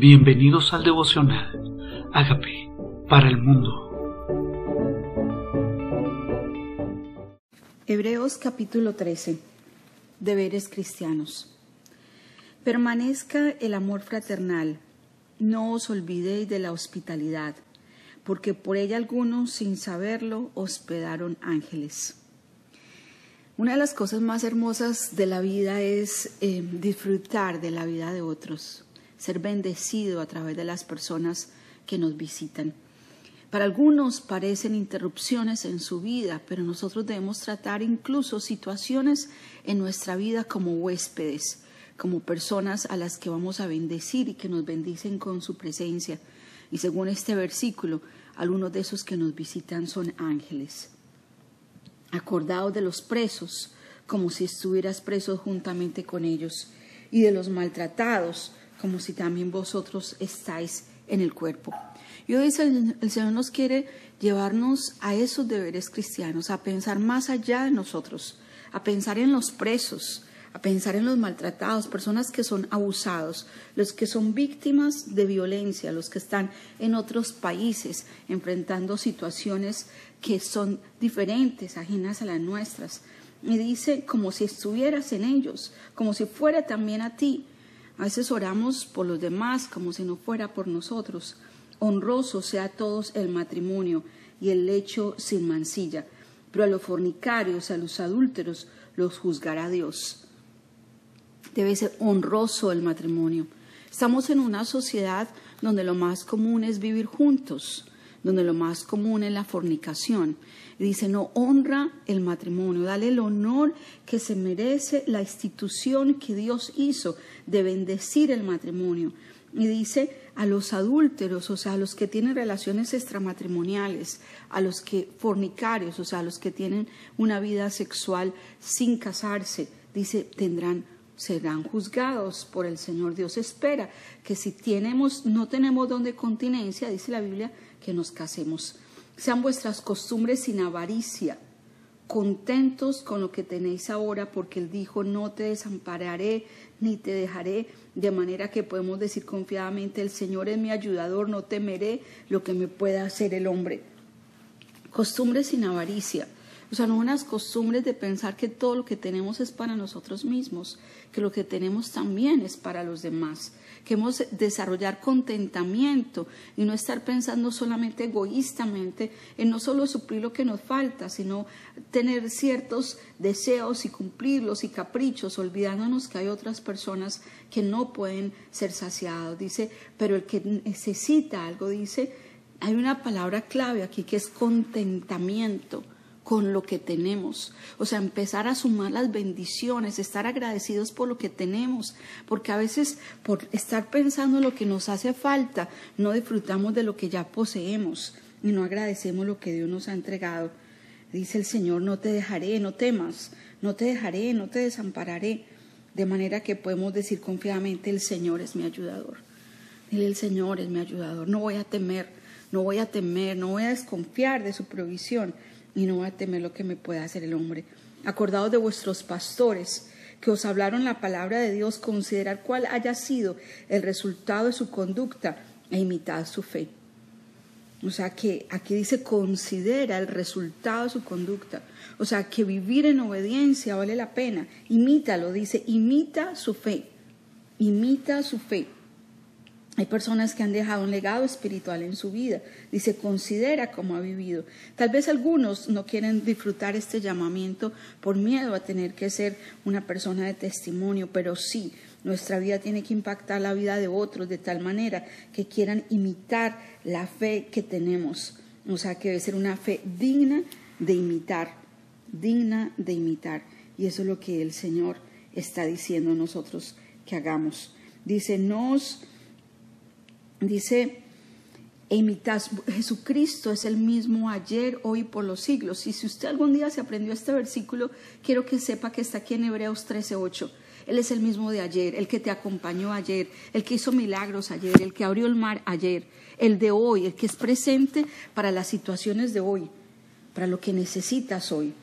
Bienvenidos al devocional. Hágame para el mundo. Hebreos capítulo 13. Deberes cristianos. Permanezca el amor fraternal. No os olvidéis de la hospitalidad, porque por ella algunos, sin saberlo, hospedaron ángeles. Una de las cosas más hermosas de la vida es eh, disfrutar de la vida de otros ser bendecido a través de las personas que nos visitan. Para algunos parecen interrupciones en su vida, pero nosotros debemos tratar incluso situaciones en nuestra vida como huéspedes, como personas a las que vamos a bendecir y que nos bendicen con su presencia. Y según este versículo, algunos de esos que nos visitan son ángeles. Acordaos de los presos, como si estuvieras preso juntamente con ellos, y de los maltratados, como si también vosotros estáis en el cuerpo. Y hoy el Señor nos quiere llevarnos a esos deberes cristianos, a pensar más allá de nosotros, a pensar en los presos, a pensar en los maltratados, personas que son abusados, los que son víctimas de violencia, los que están en otros países enfrentando situaciones que son diferentes, ajenas a las nuestras. Y dice como si estuvieras en ellos, como si fuera también a ti. A veces oramos por los demás como si no fuera por nosotros. Honroso sea todos el matrimonio y el lecho sin mancilla, pero a los fornicarios, a los adúlteros, los juzgará Dios. Debe ser honroso el matrimonio. Estamos en una sociedad donde lo más común es vivir juntos, donde lo más común es la fornicación. Y dice, no honra el matrimonio, dale el honor que se merece la institución que Dios hizo de bendecir el matrimonio. Y dice a los adúlteros, o sea, a los que tienen relaciones extramatrimoniales, a los que fornicarios, o sea, a los que tienen una vida sexual sin casarse, dice, tendrán serán juzgados por el Señor. Dios espera que si tenemos, no tenemos donde continencia, dice la Biblia, que nos casemos. Sean vuestras costumbres sin avaricia, contentos con lo que tenéis ahora, porque Él dijo, no te desampararé ni te dejaré, de manera que podemos decir confiadamente, el Señor es mi ayudador, no temeré lo que me pueda hacer el hombre. Costumbres sin avaricia. O sea, no unas costumbres de pensar que todo lo que tenemos es para nosotros mismos, que lo que tenemos también es para los demás, que hemos desarrollar contentamiento y no estar pensando solamente egoístamente en no solo suplir lo que nos falta, sino tener ciertos deseos y cumplirlos y caprichos, olvidándonos que hay otras personas que no pueden ser saciados. Dice, pero el que necesita algo, dice, hay una palabra clave aquí que es contentamiento con lo que tenemos. O sea, empezar a sumar las bendiciones, estar agradecidos por lo que tenemos, porque a veces por estar pensando en lo que nos hace falta, no disfrutamos de lo que ya poseemos y no agradecemos lo que Dios nos ha entregado. Dice el Señor, no te dejaré, no temas, no te dejaré, no te desampararé. De manera que podemos decir confiadamente, el Señor es mi ayudador. Dile, el Señor es mi ayudador. No voy a temer, no voy a temer, no voy a desconfiar de su provisión y no a temer lo que me pueda hacer el hombre. Acordaos de vuestros pastores que os hablaron la palabra de Dios, considerar cuál haya sido el resultado de su conducta e imitad su fe. O sea que aquí dice considera el resultado de su conducta. O sea que vivir en obediencia vale la pena. Imítalo, dice, imita su fe. Imita su fe. Hay personas que han dejado un legado espiritual en su vida. Dice, considera cómo ha vivido. Tal vez algunos no quieren disfrutar este llamamiento por miedo a tener que ser una persona de testimonio, pero sí, nuestra vida tiene que impactar la vida de otros de tal manera que quieran imitar la fe que tenemos. O sea, que debe ser una fe digna de imitar, digna de imitar. Y eso es lo que el Señor está diciendo a nosotros que hagamos. Dice, nos dice, imitas, Jesucristo es el mismo ayer, hoy, por los siglos. Y si usted algún día se aprendió este versículo, quiero que sepa que está aquí en Hebreos 13:8. Él es el mismo de ayer, el que te acompañó ayer, el que hizo milagros ayer, el que abrió el mar ayer, el de hoy, el que es presente para las situaciones de hoy, para lo que necesitas hoy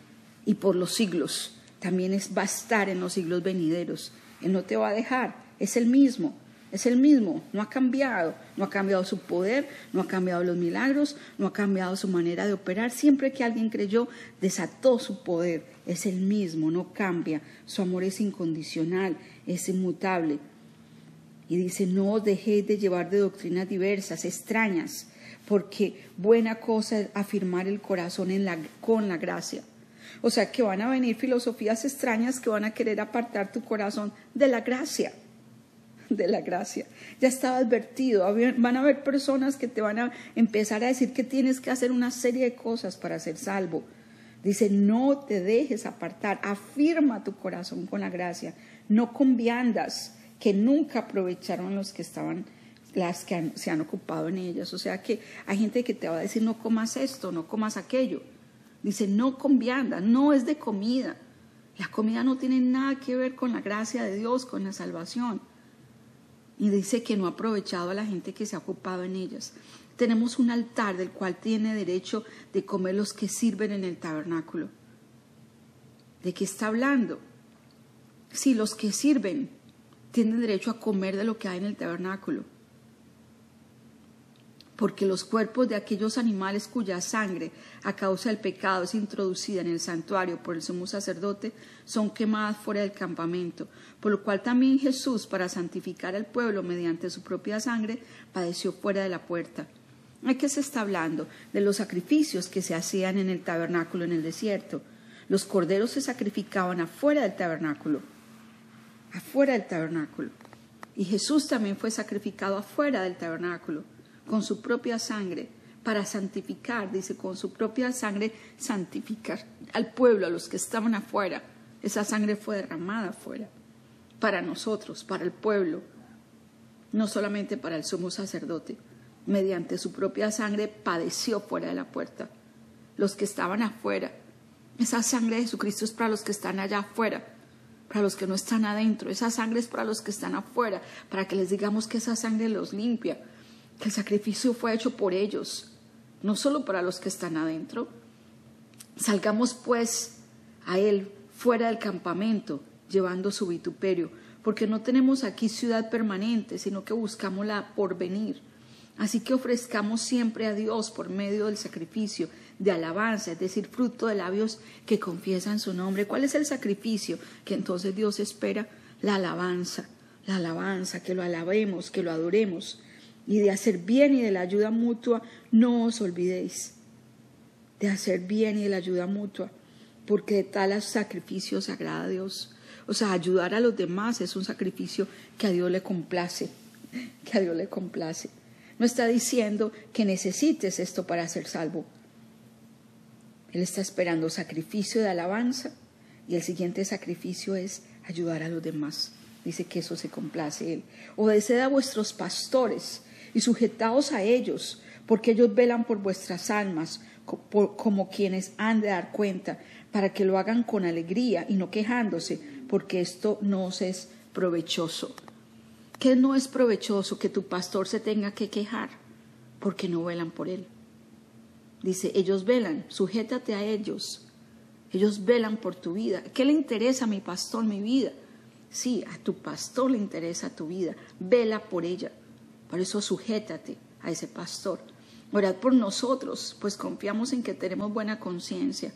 y por los siglos. También es, va a estar en los siglos venideros. Él no te va a dejar, es el mismo. Es el mismo, no ha cambiado, no ha cambiado su poder, no ha cambiado los milagros, no ha cambiado su manera de operar. Siempre que alguien creyó, desató su poder. Es el mismo, no cambia. Su amor es incondicional, es inmutable. Y dice, no os dejéis de llevar de doctrinas diversas, extrañas, porque buena cosa es afirmar el corazón con la gracia. O sea que van a venir filosofías extrañas que van a querer apartar tu corazón de la gracia de la gracia. Ya estaba advertido, van a haber personas que te van a empezar a decir que tienes que hacer una serie de cosas para ser salvo. Dice, no te dejes apartar, afirma tu corazón con la gracia, no con viandas que nunca aprovecharon los que estaban, las que se han ocupado en ellas. O sea que hay gente que te va a decir, no comas esto, no comas aquello. Dice, no con viandas, no es de comida. La comida no tiene nada que ver con la gracia de Dios, con la salvación y dice que no ha aprovechado a la gente que se ha ocupado en ellas. Tenemos un altar del cual tiene derecho de comer los que sirven en el tabernáculo. ¿De qué está hablando? Si los que sirven tienen derecho a comer de lo que hay en el tabernáculo porque los cuerpos de aquellos animales cuya sangre a causa del pecado es introducida en el santuario por el sumo sacerdote son quemadas fuera del campamento, por lo cual también Jesús, para santificar al pueblo mediante su propia sangre, padeció fuera de la puerta. ¿De qué se está hablando? De los sacrificios que se hacían en el tabernáculo en el desierto. Los corderos se sacrificaban afuera del tabernáculo, afuera del tabernáculo. Y Jesús también fue sacrificado afuera del tabernáculo con su propia sangre para santificar, dice, con su propia sangre santificar al pueblo, a los que estaban afuera. Esa sangre fue derramada afuera, para nosotros, para el pueblo, no solamente para el sumo sacerdote. Mediante su propia sangre padeció fuera de la puerta. Los que estaban afuera. Esa sangre de Jesucristo es para los que están allá afuera, para los que no están adentro. Esa sangre es para los que están afuera, para que les digamos que esa sangre los limpia, que el sacrificio fue hecho por ellos, no solo para los que están adentro. Salgamos pues a Él fuera del campamento, llevando su vituperio, porque no tenemos aquí ciudad permanente, sino que buscamos la porvenir. Así que ofrezcamos siempre a Dios por medio del sacrificio de alabanza, es decir, fruto de labios que confiesan su nombre. ¿Cuál es el sacrificio que entonces Dios espera? La alabanza, la alabanza, que lo alabemos, que lo adoremos y de hacer bien y de la ayuda mutua, no os olvidéis de hacer bien y de la ayuda mutua, porque de tal sacrificio se agrada a Dios. O sea, ayudar a los demás es un sacrificio que a Dios le complace, que a Dios le complace. No está diciendo que necesites esto para ser salvo. Él está esperando sacrificio de alabanza y el siguiente sacrificio es ayudar a los demás. Dice que eso se complace Él. Obedeced a vuestros pastores y sujetaos a ellos, porque ellos velan por vuestras almas como quienes han de dar cuenta, para que lo hagan con alegría y no quejándose, porque esto no os es provechoso. ¿Qué no es provechoso que tu pastor se tenga que quejar? Porque no velan por él. Dice, ellos velan, sujétate a ellos. Ellos velan por tu vida. ¿Qué le interesa a mi pastor mi vida? Sí, a tu pastor le interesa tu vida. Vela por ella. Por eso sujétate a ese pastor. Orad por nosotros, pues confiamos en que tenemos buena conciencia,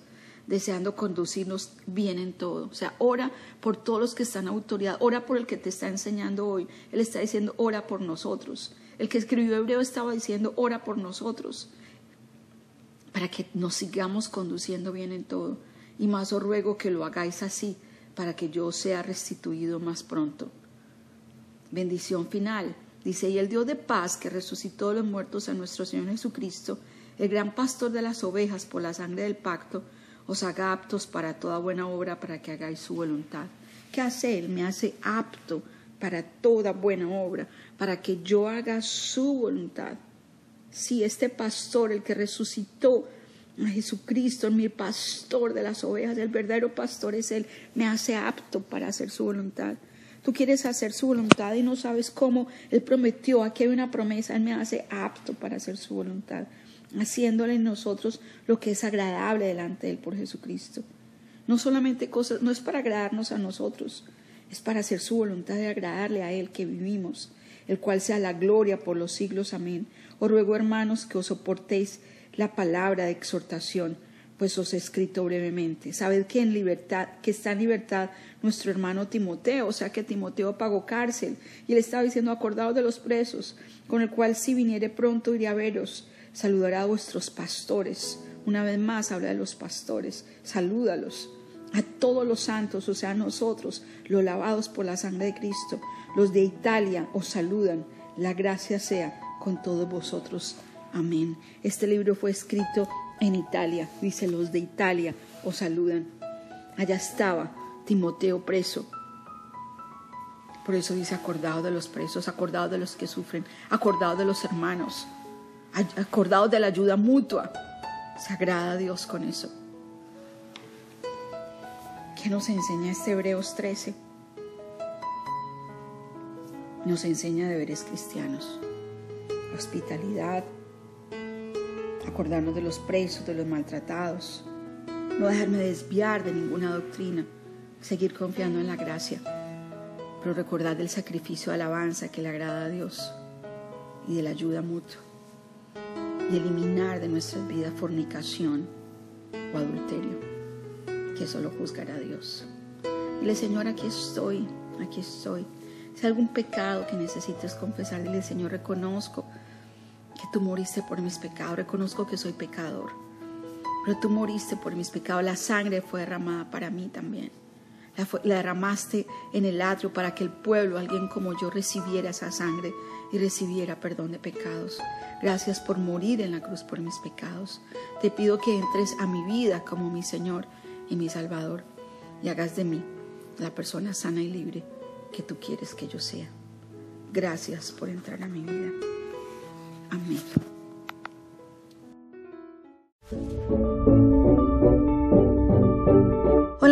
deseando conducirnos bien en todo. O sea, ora por todos los que están en autoridad, ora por el que te está enseñando hoy. Él está diciendo, ora por nosotros. El que escribió Hebreo estaba diciendo, ora por nosotros, para que nos sigamos conduciendo bien en todo. Y más os ruego que lo hagáis así, para que yo sea restituido más pronto. Bendición final. Dice, y el Dios de paz que resucitó los muertos a nuestro Señor Jesucristo, el gran pastor de las ovejas por la sangre del pacto, os haga aptos para toda buena obra para que hagáis su voluntad. ¿Qué hace Él? Me hace apto para toda buena obra, para que yo haga su voluntad. Si este pastor, el que resucitó a Jesucristo, mi pastor de las ovejas, el verdadero pastor es Él, me hace apto para hacer su voluntad. Tú quieres hacer su voluntad y no sabes cómo. Él prometió, aquí hay una promesa, Él me hace apto para hacer su voluntad, haciéndole en nosotros lo que es agradable delante de Él por Jesucristo. No solamente cosas, no es para agradarnos a nosotros, es para hacer su voluntad y agradarle a Él que vivimos. el cual sea la gloria por los siglos. Amén. Os ruego, hermanos, que os soportéis la palabra de exhortación, pues os he escrito brevemente. Sabed que en libertad, que está en libertad nuestro hermano Timoteo, o sea que Timoteo pagó cárcel, y él estaba diciendo, acordados de los presos, con el cual si viniere pronto iré a veros, saludará a vuestros pastores. Una vez más habla de los pastores, salúdalos a todos los santos, o sea, a nosotros, los lavados por la sangre de Cristo. Los de Italia os saludan. La gracia sea con todos vosotros. Amén. Este libro fue escrito en Italia. Dice, los de Italia os saludan. Allá estaba Timoteo preso. Por eso dice, acordado de los presos, acordado de los que sufren, acordado de los hermanos, acordado de la ayuda mutua. Sagrada Dios con eso. ¿Qué nos enseña este Hebreos 13? Nos enseña deberes cristianos, hospitalidad, acordarnos de los presos, de los maltratados, no dejarme desviar de ninguna doctrina, seguir confiando en la gracia, pero recordar del sacrificio de alabanza que le agrada a Dios y de la ayuda mutua y eliminar de nuestras vidas fornicación o adulterio que solo juzgará a Dios. Dile, Señor, aquí estoy, aquí estoy. Si hay algún pecado que necesites confesar, dile, Señor, reconozco tú moriste por mis pecados, reconozco que soy pecador, pero tú moriste por mis pecados, la sangre fue derramada para mí también. La, la, derramaste en el atrio para que el pueblo, alguien como yo, recibiera esa sangre y recibiera perdón de pecados. Gracias por morir en la cruz por mis pecados. Te pido que entres a mi vida como mi Señor y mi Salvador, y hagas de mí la persona sana y libre que tú quieres que yo sea. Gracias por entrar a mi vida. Amén.